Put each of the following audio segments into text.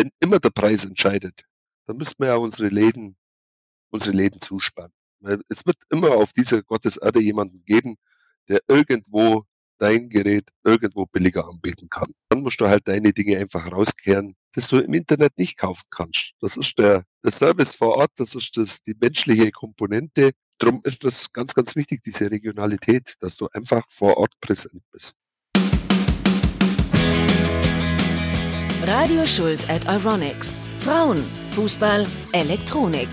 wenn immer der Preis entscheidet, dann müssen wir ja unsere Läden, unsere Läden zuspannen. Weil es wird immer auf dieser Gotteserde jemanden geben, der irgendwo dein Gerät irgendwo billiger anbieten kann. Dann musst du halt deine Dinge einfach rauskehren, das du im Internet nicht kaufen kannst. Das ist der, der Service vor Ort, das ist das, die menschliche Komponente. Drum ist das ganz, ganz wichtig, diese Regionalität, dass du einfach vor Ort präsent bist. Radio Schuld at Euronics. Frauen, Fußball, Elektronik.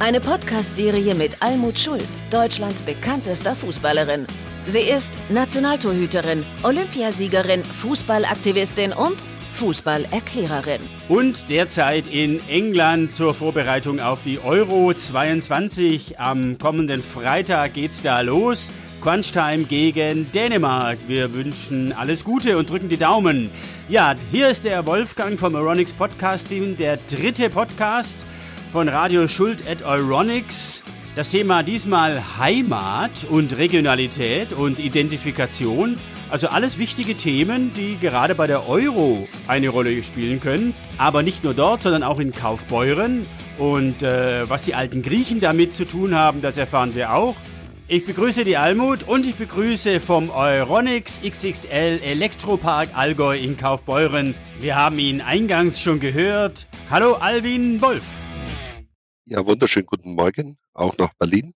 Eine Podcast-Serie mit Almut Schuld, Deutschlands bekanntester Fußballerin. Sie ist Nationaltorhüterin, Olympiasiegerin, Fußballaktivistin und Fußballerklärerin. Und derzeit in England zur Vorbereitung auf die Euro 22. Am kommenden Freitag geht's da los. Crunchtime gegen Dänemark. Wir wünschen alles Gute und drücken die Daumen. Ja, hier ist der Wolfgang vom Euronics Podcast Team, der dritte Podcast von Radio Schuld at Euronics. Das Thema diesmal Heimat und Regionalität und Identifikation. Also alles wichtige Themen, die gerade bei der Euro eine Rolle spielen können. Aber nicht nur dort, sondern auch in Kaufbeuren. Und äh, was die alten Griechen damit zu tun haben, das erfahren wir auch. Ich begrüße die Almut und ich begrüße vom Euronics XXL Elektropark Allgäu in Kaufbeuren. Wir haben ihn eingangs schon gehört. Hallo Alvin Wolf. Ja, wunderschönen guten Morgen, auch nach Berlin.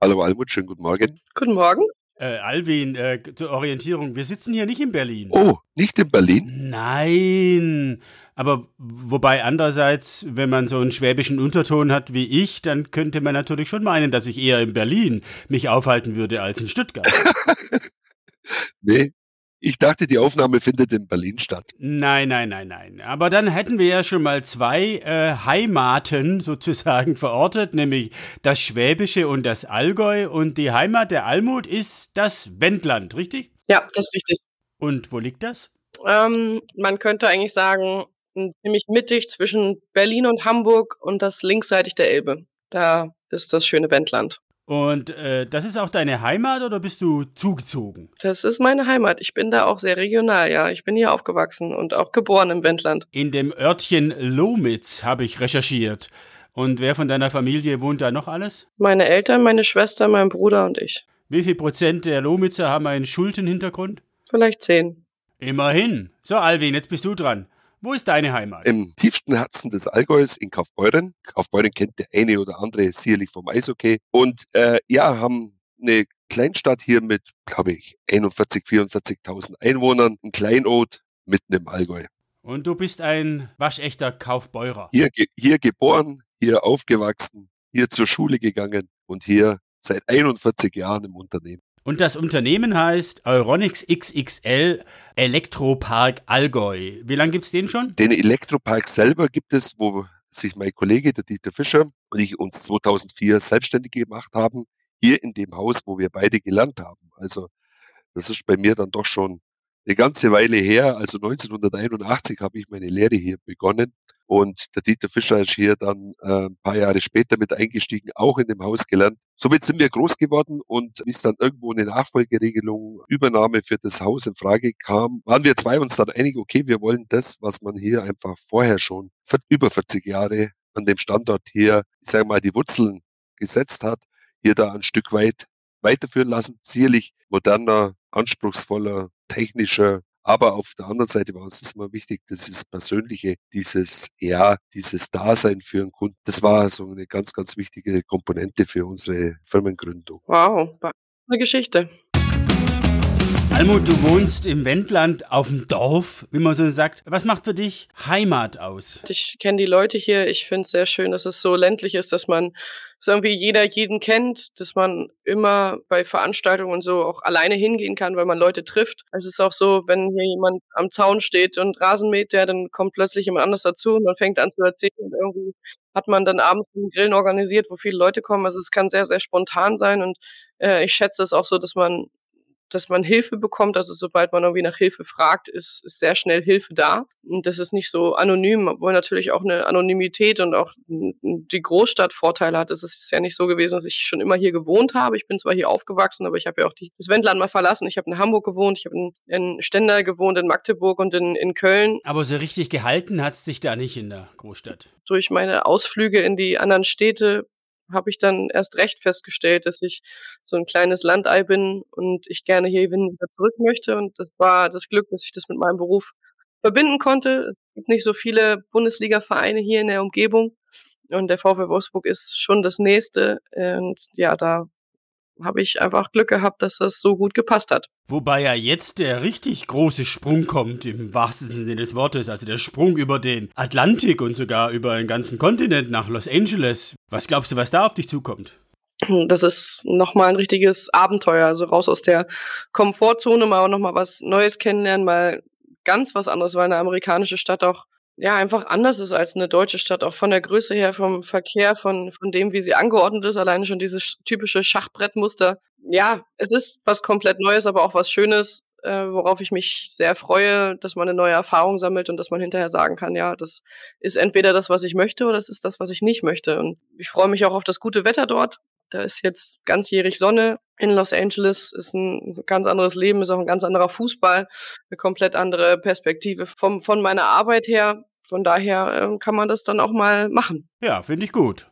Hallo Almut, schönen guten Morgen. Guten Morgen. Äh, Alvin, äh, zur Orientierung, wir sitzen hier nicht in Berlin. Oh, nicht in Berlin? Nein. Aber wobei andererseits, wenn man so einen schwäbischen Unterton hat wie ich, dann könnte man natürlich schon meinen, dass ich eher in Berlin mich aufhalten würde als in Stuttgart. nee, ich dachte, die Aufnahme findet in Berlin statt. Nein, nein, nein, nein. Aber dann hätten wir ja schon mal zwei äh, Heimaten sozusagen verortet, nämlich das Schwäbische und das Allgäu. Und die Heimat der Almut ist das Wendland, richtig? Ja, das ist richtig. Und wo liegt das? Ähm, man könnte eigentlich sagen, ziemlich mittig zwischen Berlin und Hamburg und das linksseitig der Elbe. Da ist das schöne Wendland. Und äh, das ist auch deine Heimat oder bist du zugezogen? Das ist meine Heimat. Ich bin da auch sehr regional, ja. Ich bin hier aufgewachsen und auch geboren im Wendland. In dem Örtchen Lomitz habe ich recherchiert. Und wer von deiner Familie wohnt da noch alles? Meine Eltern, meine Schwester, mein Bruder und ich. Wie viel Prozent der Lomitzer haben einen Schuldenhintergrund? Vielleicht zehn. Immerhin. So, Alvin, jetzt bist du dran. Wo ist deine Heimat? Im tiefsten Herzen des Allgäus in Kaufbeuren. Kaufbeuren kennt der eine oder andere sicherlich vom Eishockey. Und äh, ja, haben eine Kleinstadt hier mit, glaube ich, 41, 44.000 Einwohnern, ein Kleinod mitten im Allgäu. Und du bist ein waschechter Kaufbeurer. Hier, hier geboren, hier aufgewachsen, hier zur Schule gegangen und hier seit 41 Jahren im Unternehmen. Und das Unternehmen heißt Euronics XXL Elektropark Allgäu. Wie lange gibt es den schon? Den Elektropark selber gibt es, wo sich mein Kollege, der Dieter Fischer, und ich uns 2004 selbstständig gemacht haben, hier in dem Haus, wo wir beide gelernt haben. Also das ist bei mir dann doch schon eine ganze Weile her. Also 1981 habe ich meine Lehre hier begonnen und der Dieter Fischer ist hier dann äh, ein paar Jahre später mit eingestiegen, auch in dem Haus gelernt. Somit sind wir groß geworden und bis dann irgendwo eine Nachfolgeregelung, Übernahme für das Haus in Frage kam, waren wir zwei uns dann einig, okay, wir wollen das, was man hier einfach vorher schon über 40 Jahre an dem Standort hier, ich sage mal, die Wurzeln gesetzt hat, hier da ein Stück weit weiterführen lassen. Sicherlich moderner, anspruchsvoller, technischer, aber auf der anderen Seite war uns das immer wichtig, das ist Persönliche, dieses, ja, dieses Dasein für einen Kunden. Das war so eine ganz, ganz wichtige Komponente für unsere Firmengründung. Wow, eine Geschichte. Almut, du wohnst im Wendland auf dem Dorf, wie man so sagt. Was macht für dich Heimat aus? Ich kenne die Leute hier. Ich finde es sehr schön, dass es so ländlich ist, dass man so irgendwie jeder jeden kennt, dass man immer bei Veranstaltungen und so auch alleine hingehen kann, weil man Leute trifft. Es ist auch so, wenn hier jemand am Zaun steht und Rasen mäht, ja, dann kommt plötzlich jemand anders dazu und man fängt an zu erzählen und irgendwie hat man dann abends einen Grillen organisiert, wo viele Leute kommen. Also es kann sehr, sehr spontan sein und äh, ich schätze es auch so, dass man dass man Hilfe bekommt. Also sobald man irgendwie nach Hilfe fragt, ist, ist sehr schnell Hilfe da. Und das ist nicht so anonym, obwohl natürlich auch eine Anonymität und auch die Großstadt Vorteile hat. Es ist ja nicht so gewesen, dass ich schon immer hier gewohnt habe. Ich bin zwar hier aufgewachsen, aber ich habe ja auch die, das Wendland mal verlassen. Ich habe in Hamburg gewohnt, ich habe in, in Stendal gewohnt, in Magdeburg und in, in Köln. Aber so richtig gehalten hat es dich da nicht in der Großstadt. Durch meine Ausflüge in die anderen Städte habe ich dann erst recht festgestellt, dass ich so ein kleines Landei bin und ich gerne hier wieder zurück möchte. Und das war das Glück, dass ich das mit meinem Beruf verbinden konnte. Es gibt nicht so viele Bundesliga-Vereine hier in der Umgebung. Und der VfL Wolfsburg ist schon das nächste. Und ja, da habe ich einfach Glück gehabt, dass das so gut gepasst hat. Wobei ja jetzt der richtig große Sprung kommt, im wahrsten Sinne des Wortes. Also der Sprung über den Atlantik und sogar über den ganzen Kontinent nach Los Angeles. Was glaubst du, was da auf dich zukommt? Das ist nochmal ein richtiges Abenteuer. Also raus aus der Komfortzone, mal auch nochmal was Neues kennenlernen, mal ganz was anderes, weil eine amerikanische Stadt auch ja, einfach anders ist als eine deutsche Stadt, auch von der Größe her, vom Verkehr, von, von dem, wie sie angeordnet ist, alleine schon dieses typische Schachbrettmuster. Ja, es ist was komplett Neues, aber auch was Schönes, äh, worauf ich mich sehr freue, dass man eine neue Erfahrung sammelt und dass man hinterher sagen kann, ja, das ist entweder das, was ich möchte, oder das ist das, was ich nicht möchte. Und ich freue mich auch auf das gute Wetter dort. Da ist jetzt ganzjährig Sonne in Los Angeles, ist ein ganz anderes Leben, ist auch ein ganz anderer Fußball, eine komplett andere Perspektive vom, von meiner Arbeit her. Von daher äh, kann man das dann auch mal machen. Ja, finde ich gut.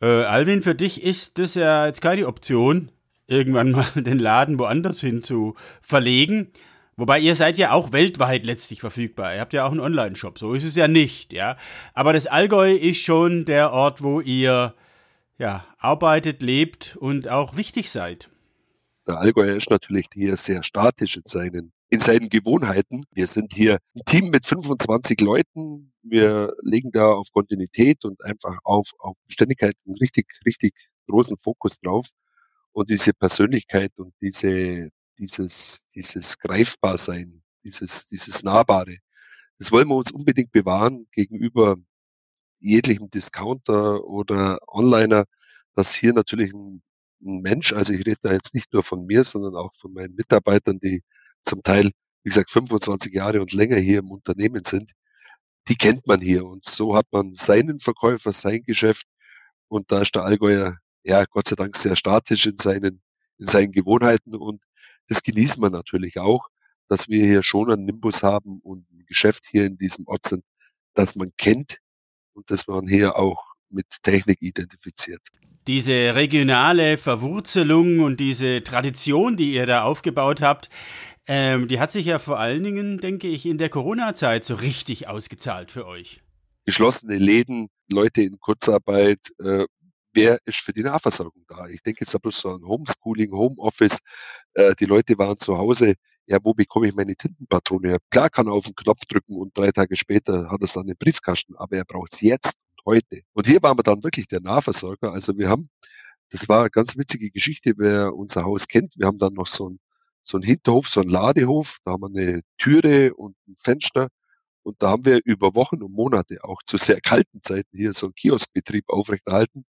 Äh, Alvin, für dich ist das ja jetzt keine Option, irgendwann mal den Laden woanders hin zu verlegen. Wobei ihr seid ja auch weltweit letztlich verfügbar. Ihr habt ja auch einen Online-Shop. So ist es ja nicht, ja. Aber das Allgäu ist schon der Ort, wo ihr ja, arbeitet, lebt und auch wichtig seid. Der Allgäuer ist natürlich hier sehr statisch in seinen in seinen Gewohnheiten. Wir sind hier ein Team mit 25 Leuten. Wir legen da auf Kontinuität und einfach auf, auf Beständigkeit einen richtig, richtig großen Fokus drauf. Und diese Persönlichkeit und diese, dieses, dieses Greifbarsein, dieses, dieses Nahbare, das wollen wir uns unbedingt bewahren gegenüber jeglichem Discounter oder Onliner, dass hier natürlich ein, ein Mensch, also ich rede da jetzt nicht nur von mir, sondern auch von meinen Mitarbeitern, die zum Teil, wie gesagt, 25 Jahre und länger hier im Unternehmen sind, die kennt man hier. Und so hat man seinen Verkäufer, sein Geschäft. Und da ist der Allgäuer, ja, Gott sei Dank sehr statisch in seinen, in seinen Gewohnheiten. Und das genießen wir natürlich auch, dass wir hier schon einen Nimbus haben und ein Geschäft hier in diesem Ort sind, das man kennt und das man hier auch mit Technik identifiziert. Diese regionale Verwurzelung und diese Tradition, die ihr da aufgebaut habt, ähm, die hat sich ja vor allen Dingen, denke ich, in der Corona-Zeit so richtig ausgezahlt für euch. Geschlossene Läden, Leute in Kurzarbeit, äh, wer ist für die Nahversorgung da? Ich denke jetzt bloß so an Homeschooling, Homeoffice. Äh, die Leute waren zu Hause. Ja, wo bekomme ich meine Tintenpatrone? Klar kann er auf den Knopf drücken und drei Tage später hat er es dann im Briefkasten, aber er braucht es jetzt und heute. Und hier waren wir dann wirklich der Nahversorger. Also wir haben, das war eine ganz witzige Geschichte, wer unser Haus kennt. Wir haben dann noch so ein so ein Hinterhof, so ein Ladehof. Da haben wir eine Türe und ein Fenster. Und da haben wir über Wochen und Monate auch zu sehr kalten Zeiten hier so einen Kioskbetrieb aufrechterhalten.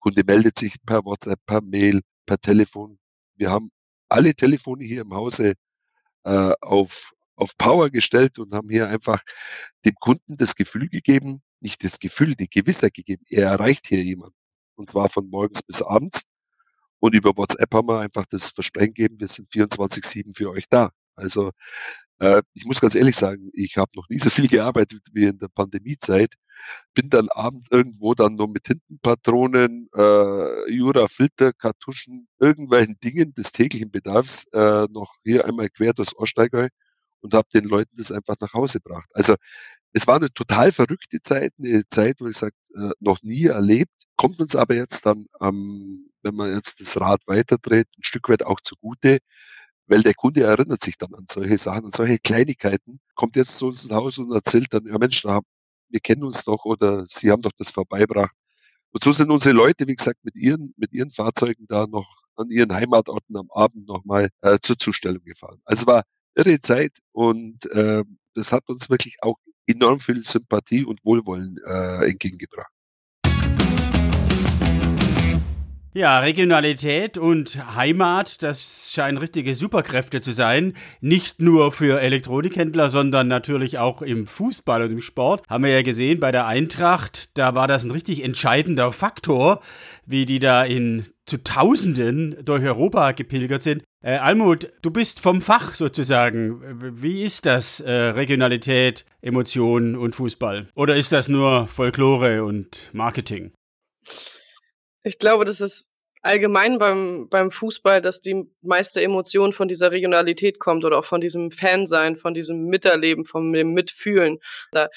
Kunde meldet sich per WhatsApp, per Mail, per Telefon. Wir haben alle Telefone hier im Hause äh, auf, auf Power gestellt und haben hier einfach dem Kunden das Gefühl gegeben, nicht das Gefühl, die Gewissheit gegeben, er erreicht hier jemanden. Und zwar von morgens bis abends. Und über WhatsApp haben wir einfach das Versprechen gegeben, wir sind 24-7 für euch da. Also äh, ich muss ganz ehrlich sagen, ich habe noch nie so viel gearbeitet wie in der Pandemiezeit. Bin dann abends irgendwo dann noch mit Tintenpatronen, äh, Jura-Filter, Kartuschen, irgendwelchen Dingen des täglichen Bedarfs äh, noch hier einmal quer durchs Ostallgäu und habe den Leuten das einfach nach Hause gebracht. Also es war eine total verrückte Zeit, eine Zeit, wo ich sage, äh, noch nie erlebt, kommt uns aber jetzt dann ähm, wenn man jetzt das Rad weiterdreht, ein Stück weit auch zugute, weil der Kunde erinnert sich dann an solche Sachen, an solche Kleinigkeiten, kommt jetzt zu uns ins Haus und erzählt dann, ja Mensch, wir kennen uns doch oder Sie haben doch das vorbeibracht. Und so sind unsere Leute, wie gesagt, mit ihren, mit ihren Fahrzeugen da noch an ihren Heimatorten am Abend nochmal äh, zur Zustellung gefahren. Also war irre Zeit und äh, das hat uns wirklich auch enorm viel Sympathie und Wohlwollen äh, entgegengebracht. Ja, Regionalität und Heimat, das scheinen richtige Superkräfte zu sein. Nicht nur für Elektronikhändler, sondern natürlich auch im Fußball und im Sport. Haben wir ja gesehen bei der Eintracht, da war das ein richtig entscheidender Faktor, wie die da in zu Tausenden durch Europa gepilgert sind. Äh, Almut, du bist vom Fach sozusagen. Wie ist das, äh, Regionalität, Emotionen und Fußball? Oder ist das nur Folklore und Marketing? Ich glaube, das ist allgemein beim, beim Fußball, dass die meiste Emotion von dieser Regionalität kommt oder auch von diesem Fansein, von diesem Miterleben, von dem Mitfühlen. Da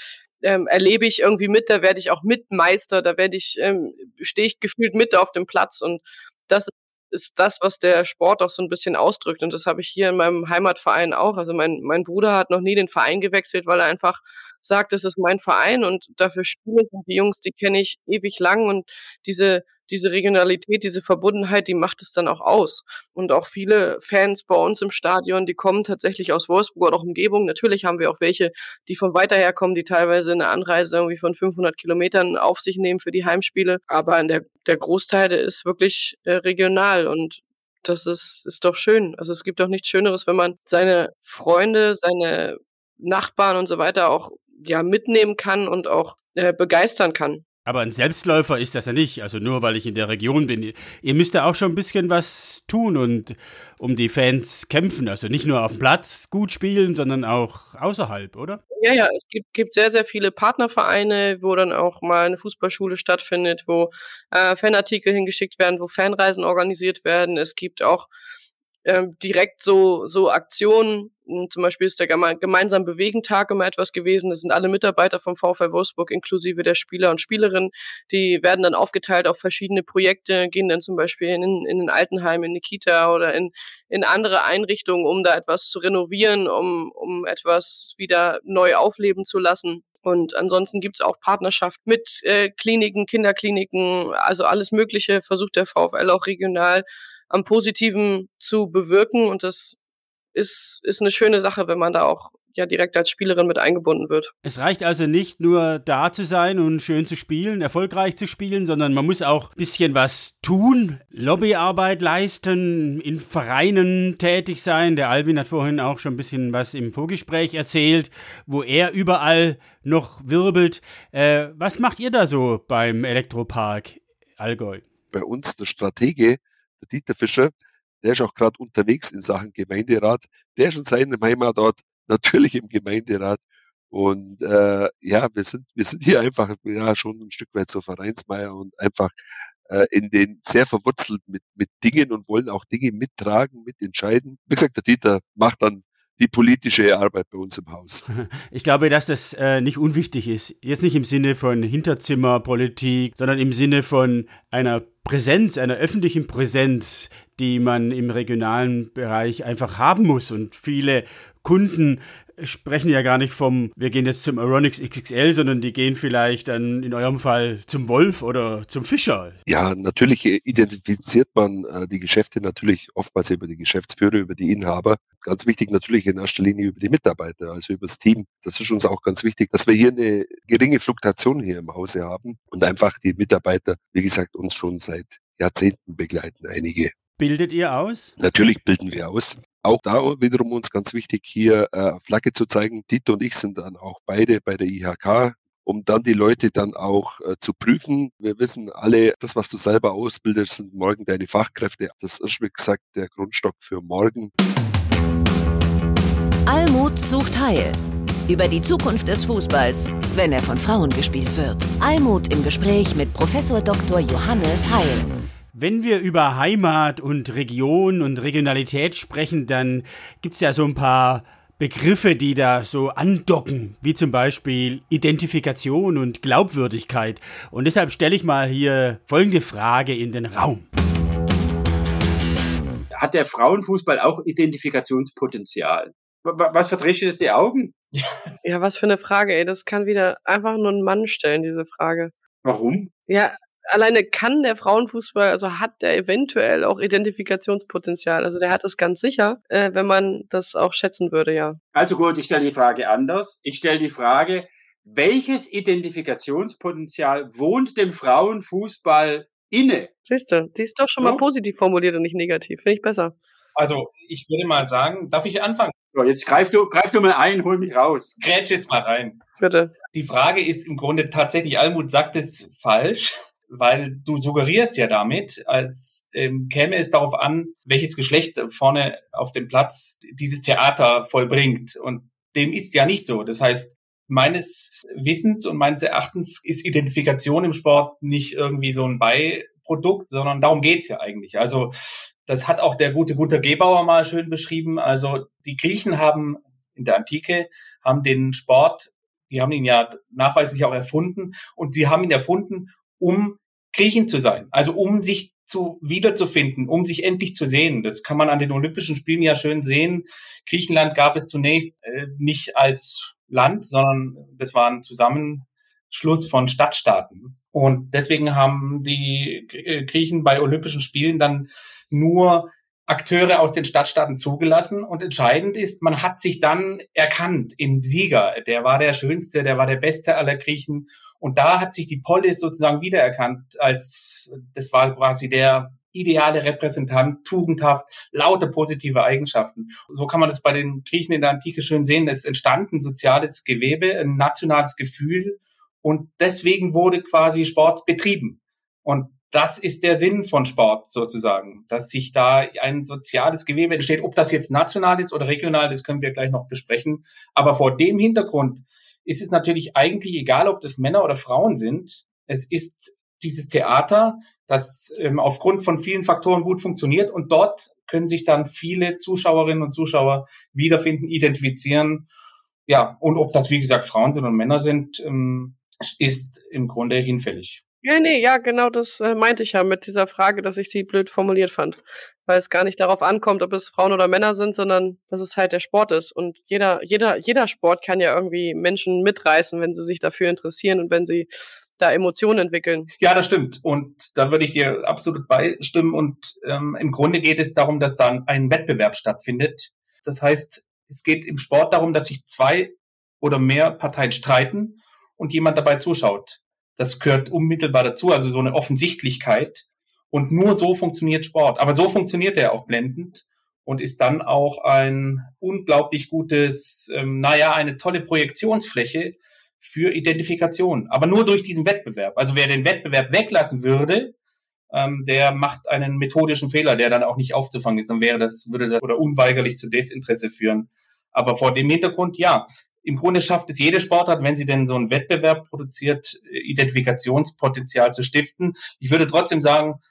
ähm, erlebe ich irgendwie mit, da werde ich auch Mitmeister, da werde ich, ähm, stehe ich gefühlt mit auf dem Platz und das ist das, was der Sport auch so ein bisschen ausdrückt. Und das habe ich hier in meinem Heimatverein auch. Also mein, mein Bruder hat noch nie den Verein gewechselt, weil er einfach sagt, das ist mein Verein und dafür spiele ich. Und die Jungs, die kenne ich ewig lang und diese diese Regionalität, diese Verbundenheit, die macht es dann auch aus. Und auch viele Fans bei uns im Stadion, die kommen tatsächlich aus Wolfsburg oder auch Umgebung. Natürlich haben wir auch welche, die von weiter her kommen, die teilweise eine Anreise irgendwie von 500 Kilometern auf sich nehmen für die Heimspiele. Aber der, der Großteil der ist wirklich äh, regional und das ist, ist doch schön. Also es gibt doch nichts Schöneres, wenn man seine Freunde, seine Nachbarn und so weiter auch ja mitnehmen kann und auch äh, begeistern kann. Aber ein Selbstläufer ist das ja nicht, also nur weil ich in der Region bin. Ihr müsst da auch schon ein bisschen was tun und um die Fans kämpfen. Also nicht nur auf dem Platz gut spielen, sondern auch außerhalb, oder? Ja, ja, es gibt, gibt sehr, sehr viele Partnervereine, wo dann auch mal eine Fußballschule stattfindet, wo äh, Fanartikel hingeschickt werden, wo Fanreisen organisiert werden. Es gibt auch ähm, direkt so, so Aktionen. Zum Beispiel ist der gemeinsam Bewegentag immer etwas gewesen. Das sind alle Mitarbeiter vom VfL Wolfsburg inklusive der Spieler und Spielerinnen. Die werden dann aufgeteilt auf verschiedene Projekte, gehen dann zum Beispiel in, in ein Altenheim, in eine Kita oder in, in andere Einrichtungen, um da etwas zu renovieren, um, um etwas wieder neu aufleben zu lassen. Und ansonsten gibt's auch Partnerschaft mit äh, Kliniken, Kinderkliniken, also alles Mögliche versucht der VfL auch regional am Positiven zu bewirken. Und das ist, ist eine schöne Sache, wenn man da auch ja direkt als Spielerin mit eingebunden wird. Es reicht also nicht nur da zu sein und schön zu spielen, erfolgreich zu spielen, sondern man muss auch ein bisschen was tun, Lobbyarbeit leisten, in Vereinen tätig sein. Der Alvin hat vorhin auch schon ein bisschen was im Vorgespräch erzählt, wo er überall noch wirbelt. Äh, was macht ihr da so beim Elektropark Allgäu? Bei uns der Stratege der Dieter Fischer, der ist auch gerade unterwegs in Sachen Gemeinderat. Der ist in seinem Heimatort natürlich im Gemeinderat. Und äh, ja, wir sind, wir sind hier einfach ja schon ein Stück weit so Vereinsmeier und einfach äh, in den sehr verwurzelt mit, mit Dingen und wollen auch Dinge mittragen, mitentscheiden. Wie gesagt, der Dieter macht dann die politische Arbeit bei uns im Haus. Ich glaube, dass das äh, nicht unwichtig ist. Jetzt nicht im Sinne von Hinterzimmerpolitik, sondern im Sinne von einer Präsenz, einer öffentlichen Präsenz, die man im regionalen Bereich einfach haben muss. Und viele Kunden sprechen ja gar nicht vom, wir gehen jetzt zum Aronix XXL, sondern die gehen vielleicht dann in eurem Fall zum Wolf oder zum Fischer. Ja, natürlich identifiziert man äh, die Geschäfte natürlich oftmals über die Geschäftsführer, über die Inhaber. Ganz wichtig natürlich in erster Linie über die Mitarbeiter, also über das Team. Das ist uns auch ganz wichtig, dass wir hier eine geringe Fluktuation hier im Hause haben und einfach die Mitarbeiter, wie gesagt, uns schon seit Jahrzehnten begleiten, einige. Bildet ihr aus? Natürlich bilden wir aus. Auch da wiederum uns ganz wichtig, hier äh, Flagge zu zeigen. Tito und ich sind dann auch beide bei der IHK, um dann die Leute dann auch äh, zu prüfen. Wir wissen alle, das, was du selber ausbildest, sind morgen deine Fachkräfte. Das ist, wie gesagt, der Grundstock für morgen. Almut sucht Heil. Über die Zukunft des Fußballs, wenn er von Frauen gespielt wird. Almut im Gespräch mit Professor Dr. Johannes Heil. Wenn wir über Heimat und Region und Regionalität sprechen, dann gibt es ja so ein paar Begriffe, die da so andocken, wie zum Beispiel Identifikation und Glaubwürdigkeit. Und deshalb stelle ich mal hier folgende Frage in den Raum. Hat der Frauenfußball auch Identifikationspotenzial? Was verdrehst du jetzt die Augen? Ja, was für eine Frage, ey. Das kann wieder einfach nur ein Mann stellen, diese Frage. Warum? Ja, alleine kann der Frauenfußball, also hat der eventuell auch Identifikationspotenzial. Also der hat es ganz sicher, äh, wenn man das auch schätzen würde, ja. Also gut, ich stelle die Frage anders. Ich stelle die Frage, welches Identifikationspotenzial wohnt dem Frauenfußball inne. Siehst du, die ist doch schon Ja. mal positiv formuliert und nicht negativ. Finde ich besser. Also, ich würde mal sagen, darf ich anfangen? So, jetzt greif du, greif du mal ein, hol mich raus. Grätsch jetzt mal rein. Bitte. Die Frage ist im Grunde tatsächlich, Almut sagt es falsch, weil du suggerierst ja damit, als ähm, käme es darauf an, welches Geschlecht vorne auf dem Platz dieses Theater vollbringt. Und dem ist ja nicht so. Das heißt, meines Wissens und meines Erachtens ist Identifikation im Sport nicht irgendwie so ein Beiprodukt, sondern darum geht's ja eigentlich. Also das hat auch der gute Gunter Gebauer mal schön beschrieben. Also die Griechen haben in der Antike haben den Sport, die haben ihn ja nachweislich auch erfunden und sie haben ihn erfunden, um Griechen zu sein, also um sich zu wiederzufinden, um sich endlich zu sehen. Das kann man an den Olympischen Spielen ja schön sehen. Griechenland gab es zunächst äh, nicht als Land, sondern das war ein Zusammenschluss von Stadtstaaten. Und deswegen haben die äh, Griechen bei Olympischen Spielen dann nur Akteure aus den Stadtstaaten zugelassen. Und entscheidend ist, man hat sich dann erkannt im Sieger. Der war der Schönste, der war der Beste aller Griechen. Und da hat sich die Polis sozusagen wiedererkannt als, das war quasi der ideale Repräsentant, tugendhaft, lauter positive Eigenschaften. So kann man das bei den Griechen in der Antike schön sehen. Es entstand ein soziales Gewebe, ein nationales Gefühl. Und deswegen wurde quasi Sport betrieben. Und das ist der Sinn von Sport sozusagen, dass sich da ein soziales Gewebe entsteht. Ob das jetzt national ist oder regional, das können wir gleich noch besprechen. Aber vor dem Hintergrund ist es natürlich eigentlich egal, ob das Männer oder Frauen sind. Es ist dieses Theater, das ähm, aufgrund von vielen Faktoren gut funktioniert und dort können sich dann viele Zuschauerinnen und Zuschauer wiederfinden, identifizieren. Ja, und ob das, wie gesagt, Frauen sind und Männer sind, ähm, ist im Grunde hinfällig. Ja, nee, ja, genau das äh, meinte ich ja mit dieser Frage, dass ich sie blöd formuliert fand. Weil es gar nicht darauf ankommt, ob es Frauen oder Männer sind, sondern dass es halt der Sport ist. Und jeder, jeder, jeder Sport kann ja irgendwie Menschen mitreißen, wenn sie sich dafür interessieren und wenn sie da Emotionen entwickeln. Ja, das stimmt. Und da würde ich dir absolut beistimmen. Und ähm, im Grunde geht es darum, dass dann ein Wettbewerb stattfindet. Das heißt, es geht im Sport darum, dass sich zwei oder mehr Parteien streiten und jemand dabei zuschaut. Das gehört unmittelbar dazu, also so eine Offensichtlichkeit. Und nur so funktioniert Sport. Aber so funktioniert er auch blendend und ist dann auch ein unglaublich gutes, ähm, naja, eine tolle Projektionsfläche für Identifikation. Aber nur durch diesen Wettbewerb. Also wer den Wettbewerb weglassen würde, ähm, der macht einen methodischen Fehler, der dann auch nicht aufzufangen ist. Dann wäre das, würde das oder unweigerlich zu Desinteresse führen. Aber vor dem Hintergrund, ja, im Grunde schafft es jede Sportart, wenn sie denn so einen Wettbewerb produziert, Identifikationspotenzial zu stiften. Ich würde trotzdem sagen,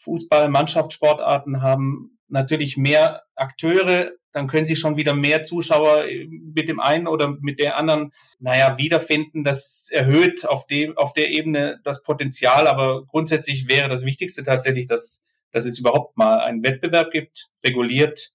Fußball, Mannschaftssportarten haben natürlich mehr Akteure, dann können sie schon wieder mehr Zuschauer mit dem einen oder mit der anderen, naja, wiederfinden. Das erhöht auf dem, auf der Ebene das Potenzial, aber grundsätzlich wäre das Wichtigste tatsächlich, dass, dass es überhaupt mal einen Wettbewerb gibt, reguliert,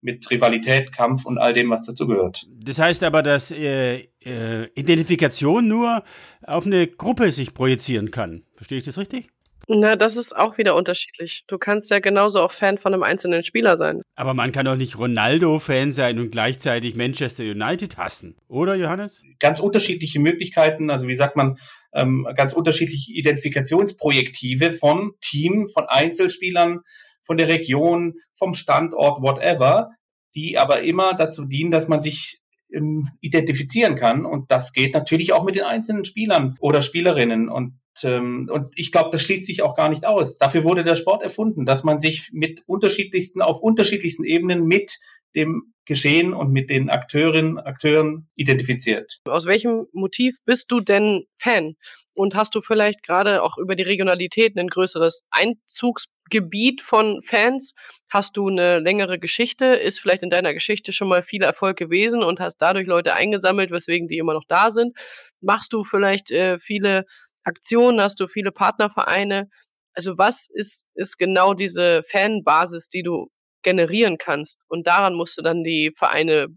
mit Rivalität, Kampf und all dem, was dazu gehört. Das heißt aber, dass äh, äh, Identifikation nur auf eine Gruppe sich projizieren kann. Verstehe ich das richtig? Na, das ist auch wieder unterschiedlich. Du kannst ja genauso auch Fan von einem einzelnen Spieler sein. Aber man kann doch nicht Ronaldo-Fan sein und gleichzeitig Manchester United hassen, oder Johannes? Ganz unterschiedliche Möglichkeiten, also wie sagt man, ähm, ganz unterschiedliche Identifikationsprojektive von Team, von Einzelspielern, von der Region, vom Standort, whatever, die aber immer dazu dienen, dass man sich ähm, identifizieren kann. Und das geht natürlich auch mit den einzelnen Spielern oder Spielerinnen. Und, ähm, und ich glaube, das schließt sich auch gar nicht aus. Dafür wurde der Sport erfunden, dass man sich mit unterschiedlichsten, auf unterschiedlichsten Ebenen mit dem Geschehen und mit den Akteurinnen, Akteuren identifiziert. Aus welchem Motiv bist du denn Fan? Und hast du vielleicht gerade auch über die Regionalität ein größeres Einzugsgebiet von Fans? Hast du eine längere Geschichte? Ist vielleicht in deiner Geschichte schon mal viel Erfolg gewesen und hast dadurch Leute eingesammelt, weswegen die immer noch da sind? Machst du vielleicht äh, viele Aktionen? Hast du viele Partnervereine? Also was ist, ist genau diese Fanbasis, die du generieren kannst? Und daran musst du dann die Vereine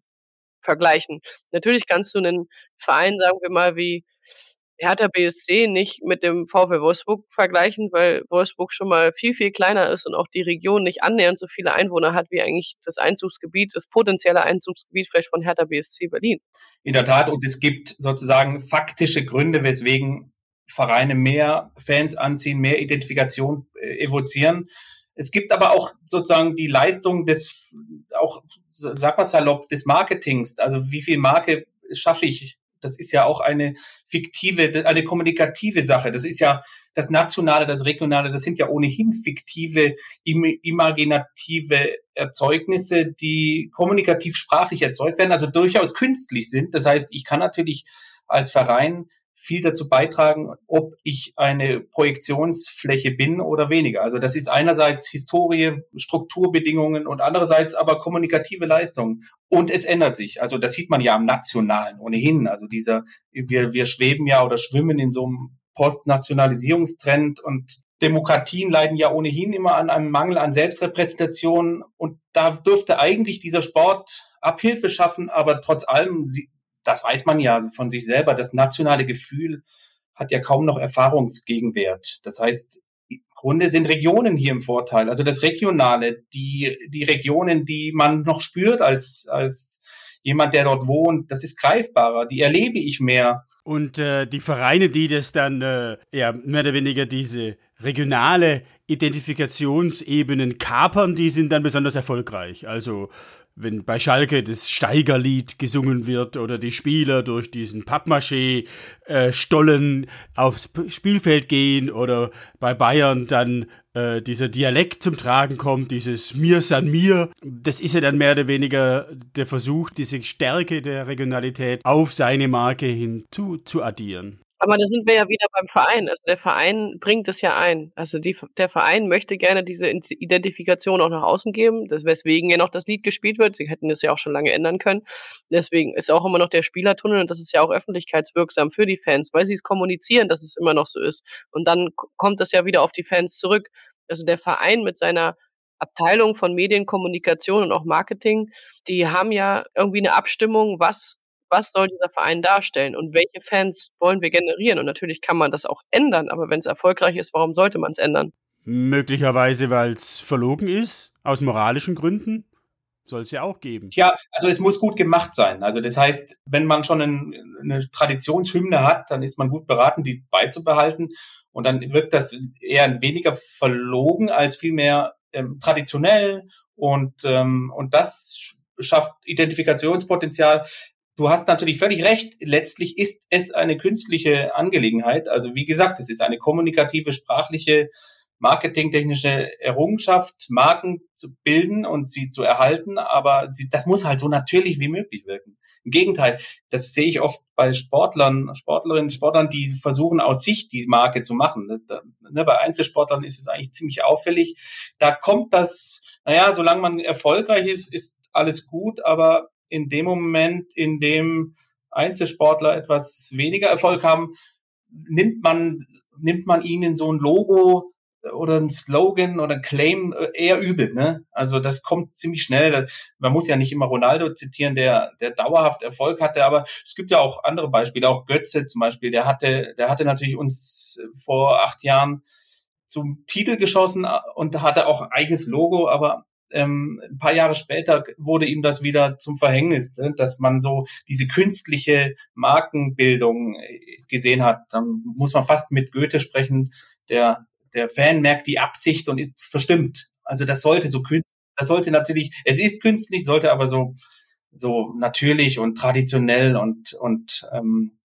vergleichen. Natürlich kannst du einen Verein, sagen wir mal, wie Hertha BSC nicht mit dem VfL Wolfsburg vergleichen, weil Wolfsburg schon mal viel, viel kleiner ist und auch die Region nicht annähernd so viele Einwohner hat wie eigentlich das Einzugsgebiet, das potenzielle Einzugsgebiet vielleicht von Hertha BSC Berlin. In der Tat, und es gibt sozusagen faktische Gründe, weswegen Vereine mehr Fans anziehen, mehr Identifikation äh, evozieren. Es gibt aber auch sozusagen die Leistung des, auch, sag mal salopp, des Marketings. Also wie viel Marke schaffe ich? Das ist ja auch eine fiktive, eine kommunikative Sache. Das ist ja das Nationale, das Regionale, das sind ja ohnehin fiktive, imaginative Erzeugnisse, die kommunikativ sprachlich erzeugt werden, also durchaus künstlich sind. Das heißt, ich kann natürlich als Verein viel dazu beitragen, ob ich eine Projektionsfläche bin oder weniger. Also das ist einerseits Historie, Strukturbedingungen und andererseits aber kommunikative Leistung. Und es ändert sich. Also das sieht man ja am Nationalen ohnehin. Also dieser, wir, wir schweben ja oder schwimmen in so einem Postnationalisierungstrend und Demokratien leiden ja ohnehin immer an einem Mangel an Selbstrepräsentation und da dürfte eigentlich dieser Sport Abhilfe schaffen, aber trotz allem das weiß man ja von sich selber, das nationale Gefühl hat ja kaum noch Erfahrungsgegenwert. Das heißt, im Grunde sind Regionen hier im Vorteil. Also das Regionale, die, die Regionen, die man noch spürt als, als jemand, der dort wohnt, das ist greifbarer, die erlebe ich mehr. Und äh, die Vereine, die das dann äh, ja, mehr oder weniger diese regionale Identifikationsebenen kapern, die sind dann besonders erfolgreich. Also wenn bei Schalke das Steigerlied gesungen wird oder die Spieler durch diesen Pappmaché-Stollen äh, aufs Spielfeld gehen oder bei Bayern dann äh, dieser Dialekt zum Tragen kommt, dieses Mir san mir, das ist ja dann mehr oder weniger der Versuch, diese Stärke der Regionalität auf seine Marke hinzu zu addieren. Aber da sind wir ja wieder beim Verein. Also der Verein bringt es ja ein. Also die, der Verein möchte gerne diese Identifikation auch nach außen geben, weswegen ja noch das Lied gespielt wird. Sie hätten es ja auch schon lange ändern können. Deswegen ist auch immer noch der Spielertunnel und das ist ja auch öffentlichkeitswirksam für die Fans, weil sie es kommunizieren, dass es immer noch so ist. Und dann kommt es ja wieder auf die Fans zurück. Also der Verein mit seiner Abteilung von Medienkommunikation und auch Marketing, die haben ja irgendwie eine Abstimmung, was was soll dieser Verein darstellen und welche Fans wollen wir generieren? Und natürlich kann man das auch ändern, aber wenn es erfolgreich ist, warum sollte man es ändern? Möglicherweise, weil es verlogen ist, aus moralischen Gründen. Soll es ja auch geben. Ja, also es muss gut gemacht sein. Also das heißt, wenn man schon ein, eine Traditionshymne hat, dann ist man gut beraten, die beizubehalten. Und dann wirkt das eher weniger verlogen als vielmehr ähm, traditionell. Und, ähm, und das schafft Identifikationspotenzial du hast natürlich völlig recht. Letztlich ist es eine künstliche Angelegenheit. Also wie gesagt, es ist eine kommunikative, sprachliche, marketingtechnische Errungenschaft, Marken zu bilden und sie zu erhalten. Aber sie, das muss halt so natürlich wie möglich wirken. Im Gegenteil, das sehe ich oft bei Sportlern, Sportlerinnen, Sportlern, die versuchen aus sich die Marke zu machen. Ne, ne, bei Einzelsportlern ist es eigentlich ziemlich auffällig. Da kommt das, naja, solange man erfolgreich ist, ist alles gut, aber in dem Moment, in dem Einzelsportler etwas weniger Erfolg haben, nimmt man, nimmt man ihnen so ein Logo oder ein Slogan oder ein Claim äh, eher übel. Ne? Also das kommt ziemlich schnell. Man muss ja nicht immer Ronaldo zitieren, der, der dauerhaft Erfolg hatte, aber es gibt ja auch andere Beispiele, auch Götze zum Beispiel, der hatte, der hatte natürlich uns vor acht Jahren zum Titel geschossen und hatte auch eigenes Logo, aber ähm, ein paar Jahre später wurde ihm das wieder zum Verhängnis, ne? dass man so diese künstliche Markenbildung äh, gesehen hat. Dann muss man fast mit Goethe sprechen. Der, der Fan merkt die Absicht und ist verstimmt. Also das sollte so künstlich, das sollte natürlich, es ist künstlich, sollte aber so, so natürlich und traditionell und, und ähm,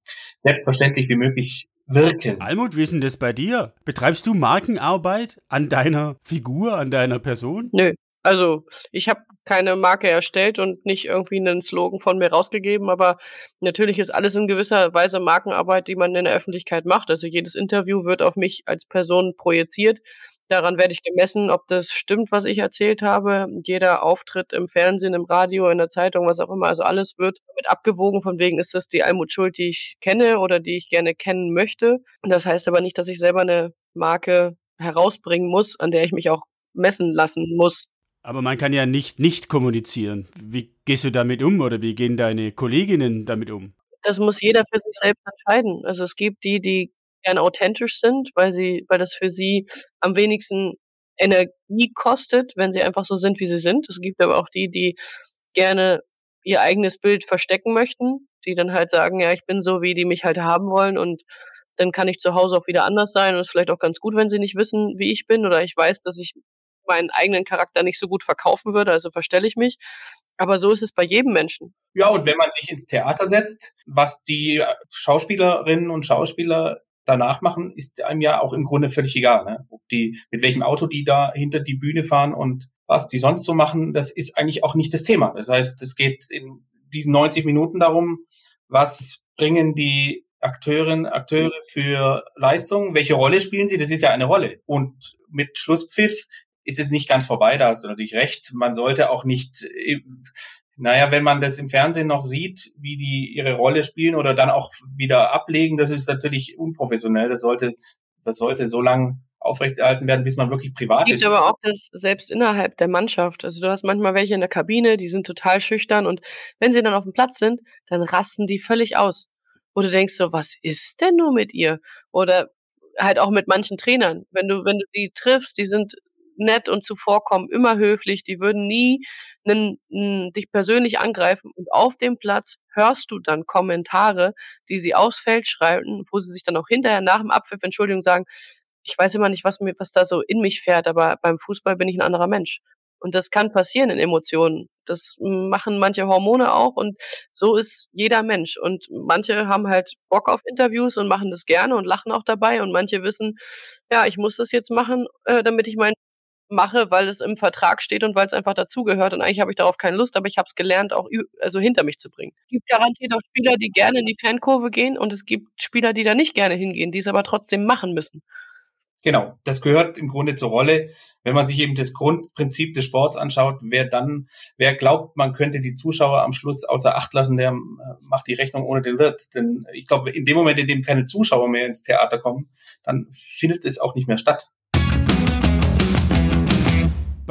selbstverständlich wie möglich wirken. Almut, wie ist denn das bei dir? Betreibst du Markenarbeit an deiner Figur, an deiner Person? Nö, also, ich habe keine Marke erstellt und nicht irgendwie einen Slogan von mir rausgegeben, aber natürlich ist alles in gewisser Weise Markenarbeit, die man in der Öffentlichkeit macht. Also jedes Interview wird auf mich als Person projiziert. Daran werde ich gemessen, ob das stimmt, was ich erzählt habe. Jeder Auftritt im Fernsehen, im Radio, in der Zeitung, was auch immer, also alles wird mit abgewogen, von wegen ist das die Almut Schuld, die ich kenne oder die ich gerne kennen möchte. Das heißt aber nicht, dass ich selber eine Marke herausbringen muss, an der ich mich auch messen lassen muss. Aber man kann ja nicht nicht kommunizieren. Wie gehst du damit um oder wie gehen deine Kolleginnen damit um? Das muss jeder für sich selbst entscheiden. Also es gibt die, die gerne authentisch sind, weil sie, weil das für sie am wenigsten Energie kostet, wenn sie einfach so sind, wie sie sind. Es gibt aber auch die, die gerne ihr eigenes Bild verstecken möchten, die dann halt sagen, ja, ich bin so, wie die mich halt haben wollen und dann kann ich zu Hause auch wieder anders sein und es ist vielleicht auch ganz gut, wenn sie nicht wissen, wie ich bin oder ich weiß, dass ich meinen eigenen Charakter nicht so gut verkaufen würde, also verstelle ich mich. Aber so ist es bei jedem Menschen. Ja, und wenn man sich ins Theater setzt, was die Schauspielerinnen und Schauspieler danach machen, ist einem ja auch im Grunde völlig egal. Ne? Ob die, mit welchem Auto die da hinter die Bühne fahren und was die sonst so machen, das ist eigentlich auch nicht das Thema. Das heißt, es geht in diesen 90 Minuten darum, was bringen die Akteurinnen, Akteure für Leistung, welche Rolle spielen sie? Das ist ja eine Rolle. Und mit Schlusspfiff ist es nicht ganz vorbei, da hast du natürlich recht. Man sollte auch nicht naja, wenn man das im Fernsehen noch sieht, wie die ihre Rolle spielen oder dann auch wieder ablegen, das ist natürlich unprofessionell. Das sollte, das sollte so lang aufrechterhalten werden, bis man wirklich privat es gibt ist. aber auch das selbst innerhalb der Mannschaft. Also du hast manchmal welche in der Kabine, die sind total schüchtern und wenn sie dann auf dem Platz sind, dann rasten die völlig aus. Oder du denkst so, was ist denn nur mit ihr? Oder halt auch mit manchen Trainern. Wenn du, wenn du die triffst, die sind nett und zuvorkommen, immer höflich, die würden nie nen, n, dich persönlich angreifen und auf dem Platz hörst du dann Kommentare, die sie aufs Feld schreiben, wo sie sich dann auch hinterher nach dem Abpfiff Entschuldigung sagen, ich weiß immer nicht, was mir, was da so in mich fährt, aber beim Fußball bin ich ein anderer Mensch. Und das kann passieren in Emotionen. Das machen manche Hormone auch und so ist jeder Mensch. Und manche haben halt Bock auf Interviews und machen das gerne und lachen auch dabei und manche wissen, ja, ich muss das jetzt machen, äh, damit ich meinen mache, weil es im Vertrag steht und weil es einfach dazugehört. Und eigentlich habe ich darauf keine Lust, aber ich habe es gelernt, auch also hinter mich zu bringen. Es gibt garantiert auch Spieler, die gerne in die Fankurve gehen und es gibt Spieler, die da nicht gerne hingehen, die es aber trotzdem machen müssen. Genau, das gehört im Grunde zur Rolle. Wenn man sich eben das Grundprinzip des Sports anschaut, wer dann, wer glaubt, man könnte die Zuschauer am Schluss außer Acht lassen, der äh, macht die Rechnung ohne den Wirt. Denn ich glaube, in dem Moment, in dem keine Zuschauer mehr ins Theater kommen, dann findet es auch nicht mehr statt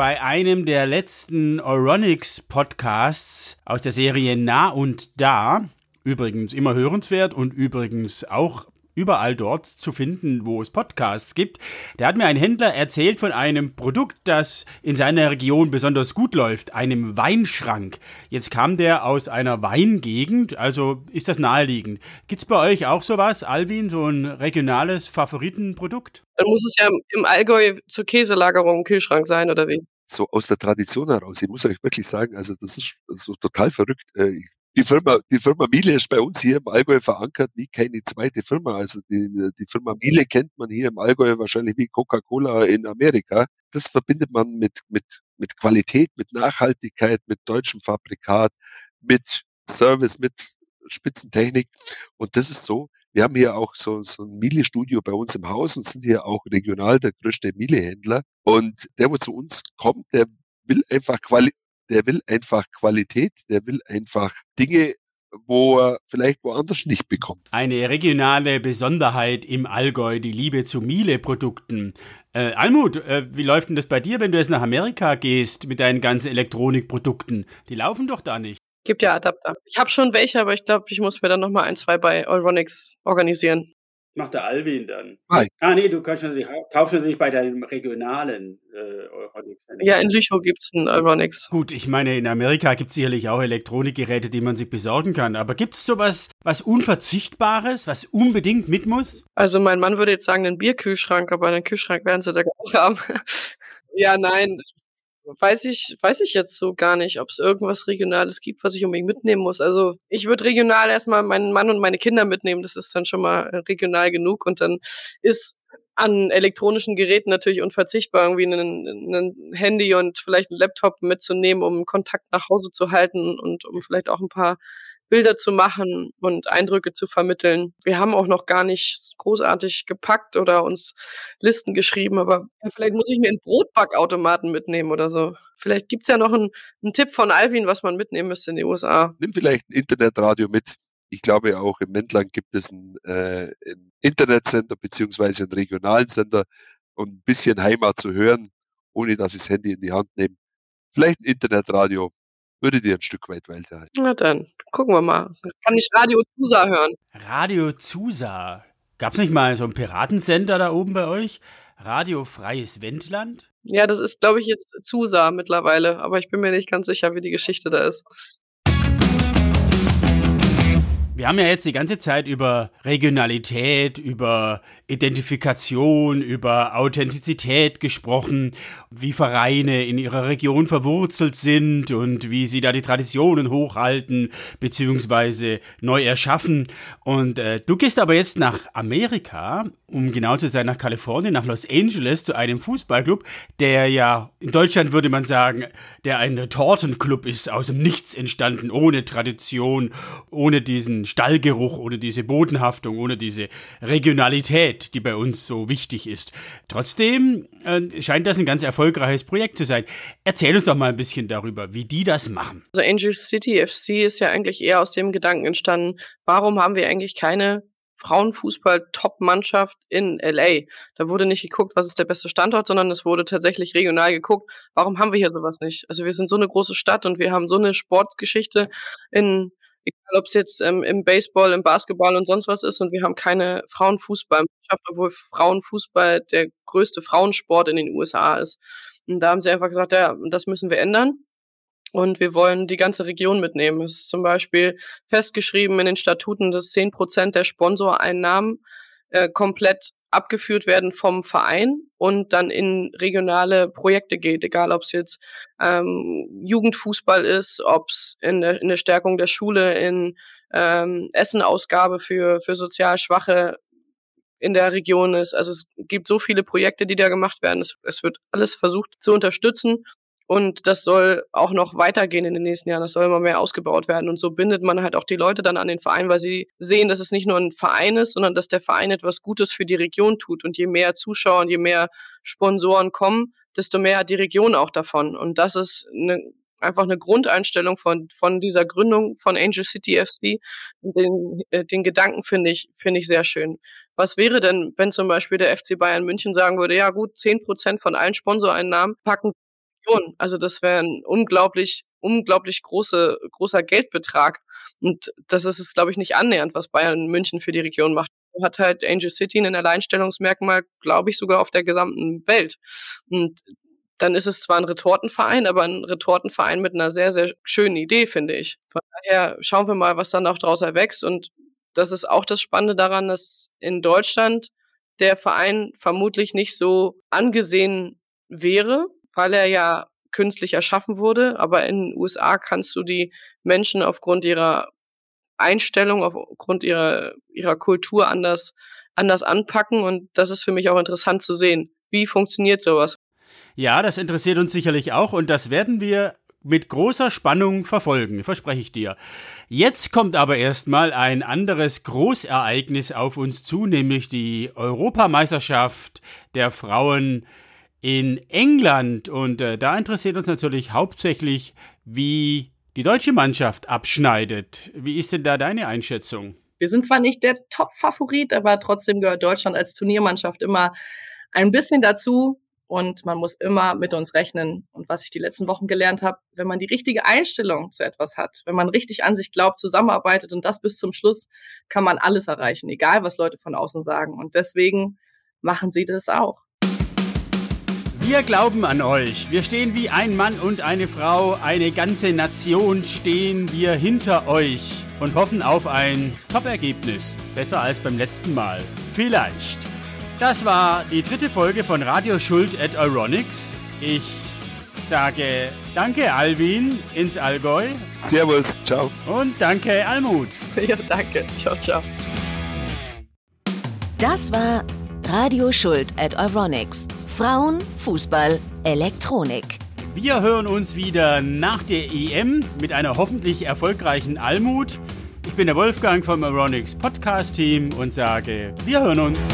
bei einem der letzten Euronics Podcasts aus der Serie Nah und Da, übrigens immer hörenswert und übrigens auch überall dort zu finden, wo es Podcasts gibt. Da hat mir ein Händler erzählt von einem Produkt, das in seiner Region besonders gut läuft, einem Weinschrank. Jetzt kam der aus einer Weingegend, also ist das naheliegend. Gibt's bei euch auch sowas, Alvin, so ein regionales Favoritenprodukt? Dann muss es ja im Allgäu zur Käselagerung ein Kühlschrank sein, oder wie? So aus der Tradition heraus. Ich muss euch wirklich sagen, also das ist so total verrückt. Äh, die Firma, die Firma Miele ist bei uns hier im Allgäu verankert wie keine zweite Firma. Also die, die Firma Miele kennt man hier im Allgäu wahrscheinlich wie Coca-Cola in Amerika. Das verbindet man mit, mit, mit Qualität, mit Nachhaltigkeit, mit deutschem Fabrikat, mit Service, mit Spitzentechnik. Und das ist so. Wir haben hier auch so, so ein Miele-Studio bei uns im Haus und sind hier auch regional der größte Miele-Händler. Und der, wo zu uns kommt, der will einfach Quali der will einfach Qualität, der will einfach Dinge, wo er vielleicht woanders nicht bekommt. Eine regionale Besonderheit im Allgäu, die Liebe zu Miele-Produkten. Äh, Almut, äh, wie läuft denn das bei dir, wenn du jetzt nach Amerika gehst mit deinen ganzen Elektronikprodukten? Die laufen doch da nicht. Gibt ja Adapter. Ich habe schon welche, aber ich glaube, ich muss mir dann nochmal ein, zwei bei Euronics organisieren. Macht der Alvin dann. Hi. Ah, nee, du kannst natürlich, kaufst natürlich bei deinem regionalen äh, Euronics. Ja, in Lüchow gibt es einen Euronics. Gut, ich meine, in Amerika gibt es sicherlich auch Elektronikgeräte, die man sich besorgen kann. Aber gibt es sowas, was Unverzichtbares, was unbedingt mit muss? Also mein Mann würde jetzt sagen, einen Bierkühlschrank, aber einen Kühlschrank werden sie da auch haben. ja, nein, weiß ich, weiß ich jetzt so gar nicht, ob es irgendwas Regionales gibt, was ich unbedingt mitnehmen muss. Also ich würde regional erstmal meinen Mann und meine Kinder mitnehmen, das ist dann schon mal äh, regional genug und dann ist an elektronischen Geräten natürlich unverzichtbar, irgendwie ein, Handy und vielleicht ein Laptop mitzunehmen, um Kontakt nach Hause zu halten und um vielleicht auch ein paar Bilder zu machen und Eindrücke zu vermitteln. Wir haben auch noch gar nicht großartig gepackt oder uns Listen geschrieben, aber vielleicht muss ich mir einen Brotbackautomaten mitnehmen oder so. Vielleicht gibt's ja noch einen, einen Tipp von Alvin, was man mitnehmen müsste in die USA. Nimm vielleicht ein Internetradio mit. Ich glaube, auch im Wendland gibt es einen, äh, einen Internetsender beziehungsweise einen regionalen Sender und ein bisschen Heimat zu hören, ohne dass ich das Handy in die Hand nehme. Vielleicht ein Internetradio würde dir ein Stück weit weiterhelfen. Na dann, gucken wir mal. Kann ich Radio Zusa hören? Radio Zusa. Gab's nicht mal so einen Piratensender da oben bei euch? Radio Freies Wendland? Ja, das ist, glaube ich, jetzt Zusa mittlerweile, aber ich bin mir nicht ganz sicher, wie die Geschichte da ist. Wir haben ja jetzt die ganze Zeit über Regionalität, über Identifikation, über Authentizität gesprochen, wie Vereine in ihrer Region verwurzelt sind und wie sie da die Traditionen hochhalten bzw. neu erschaffen. Und äh, du gehst aber jetzt nach Amerika, um genau zu sein, nach Kalifornien, nach Los Angeles zu einem Fußballclub, der ja in Deutschland würde man sagen, der ein Tortenclub ist, aus dem Nichts entstanden, ohne Tradition, ohne diesen Stallgeruch, ohne diese Bodenhaftung, ohne diese Regionalität, die bei uns so wichtig ist. Trotzdem äh, scheint das ein ganz erfolgreiches Projekt zu sein. Erzähl uns doch mal ein bisschen darüber, wie die das machen. Also Angel City FC ist ja eigentlich eher aus dem Gedanken entstanden, warum haben wir eigentlich keine Frauenfußball-Top-Mannschaft in LA. Da wurde nicht geguckt, was ist der beste Standort, sondern es wurde tatsächlich regional geguckt, warum haben wir hier sowas nicht? Also wir sind so eine große Stadt und wir haben so eine Sportgeschichte in, egal ob es jetzt ähm, im Baseball, im Basketball und sonst was ist und wir haben keine Frauenfußballmannschaft, obwohl Frauenfußball der größte Frauensport in den USA ist. Und da haben sie einfach gesagt, ja, das müssen wir ändern. Und wir wollen die ganze Region mitnehmen. Es ist zum Beispiel festgeschrieben in den Statuten, dass zehn Prozent der Sponsoreinnahmen äh, komplett abgeführt werden vom Verein und dann in regionale Projekte geht, egal ob es jetzt ähm, Jugendfußball ist, ob es in der, in der Stärkung der Schule, in ähm, Essenausgabe für, für sozial Schwache in der Region ist. Also es gibt so viele Projekte, die da gemacht werden. Es, es wird alles versucht zu unterstützen und das soll auch noch weitergehen in den nächsten Jahren. Das soll immer mehr ausgebaut werden. Und so bindet man halt auch die Leute dann an den Verein, weil sie sehen, dass es nicht nur ein Verein ist, sondern dass der Verein etwas Gutes für die Region tut. Und je mehr Zuschauer und je mehr Sponsoren kommen, desto mehr hat die Region auch davon. Und das ist eine, einfach eine Grundeinstellung von, von dieser Gründung von Angel City FC. Den, äh, den Gedanken finde ich, finde ich sehr schön. Was wäre denn, wenn zum Beispiel der FC Bayern München sagen würde, ja gut, zehn Prozent von allen Sponsoreinnahmen packen Millionen. Also das wäre ein unglaublich, unglaublich große, großer Geldbetrag. Und das ist es, glaube ich, nicht annähernd, was Bayern München für die Region macht. Hat halt Angel City ein Alleinstellungsmerkmal, glaube ich, sogar auf der gesamten Welt. Und dann ist es zwar ein Retortenverein, aber ein Retortenverein mit einer sehr, sehr schönen Idee, finde ich. Von daher schauen wir mal, was dann auch daraus erwächst. Und das ist auch das Spannende daran, dass in Deutschland der Verein vermutlich nicht so angesehen wäre, weil er ja künstlich erschaffen wurde. Aber in den USA kannst du die Menschen aufgrund ihrer Einstellung, aufgrund ihrer, ihrer Kultur anders, anders anpacken. Und das ist für mich auch interessant zu sehen. Wie funktioniert sowas? Ja, das interessiert uns sicherlich auch und das werden wir mit großer Spannung verfolgen, verspreche ich dir. Jetzt kommt aber erstmal ein anderes Großereignis auf uns zu, nämlich die Europameisterschaft der Frauen in England. Und äh, da interessiert uns natürlich hauptsächlich, wie die deutsche Mannschaft abschneidet. Wie ist denn da deine Einschätzung? Wir sind zwar nicht der Top-Favorit, aber trotzdem gehört Deutschland als Turniermannschaft immer ein bisschen dazu. Und man muss immer mit uns rechnen. Und was ich die letzten Wochen gelernt habe, wenn man die richtige Einstellung zu etwas hat, wenn man richtig an sich glaubt, zusammenarbeitet und das bis zum Schluss, kann man alles erreichen, egal was Leute von außen sagen. Und deswegen machen sie das auch. Wir glauben an euch. Wir stehen wie ein Mann und eine Frau, eine ganze Nation stehen wir hinter euch und hoffen auf ein Top-Ergebnis. Besser als beim letzten Mal. Vielleicht. Das war die dritte Folge von Radio Schuld at Euronics. Ich sage danke Alvin ins Allgäu. Servus, ciao. Und danke Almut. Ja, danke. Ciao, ciao. Das war Radio Schuld at Euronics. Frauen, Fußball, Elektronik. Wir hören uns wieder nach der EM mit einer hoffentlich erfolgreichen Almut. Ich bin der Wolfgang vom Euronics Podcast Team und sage, wir hören uns.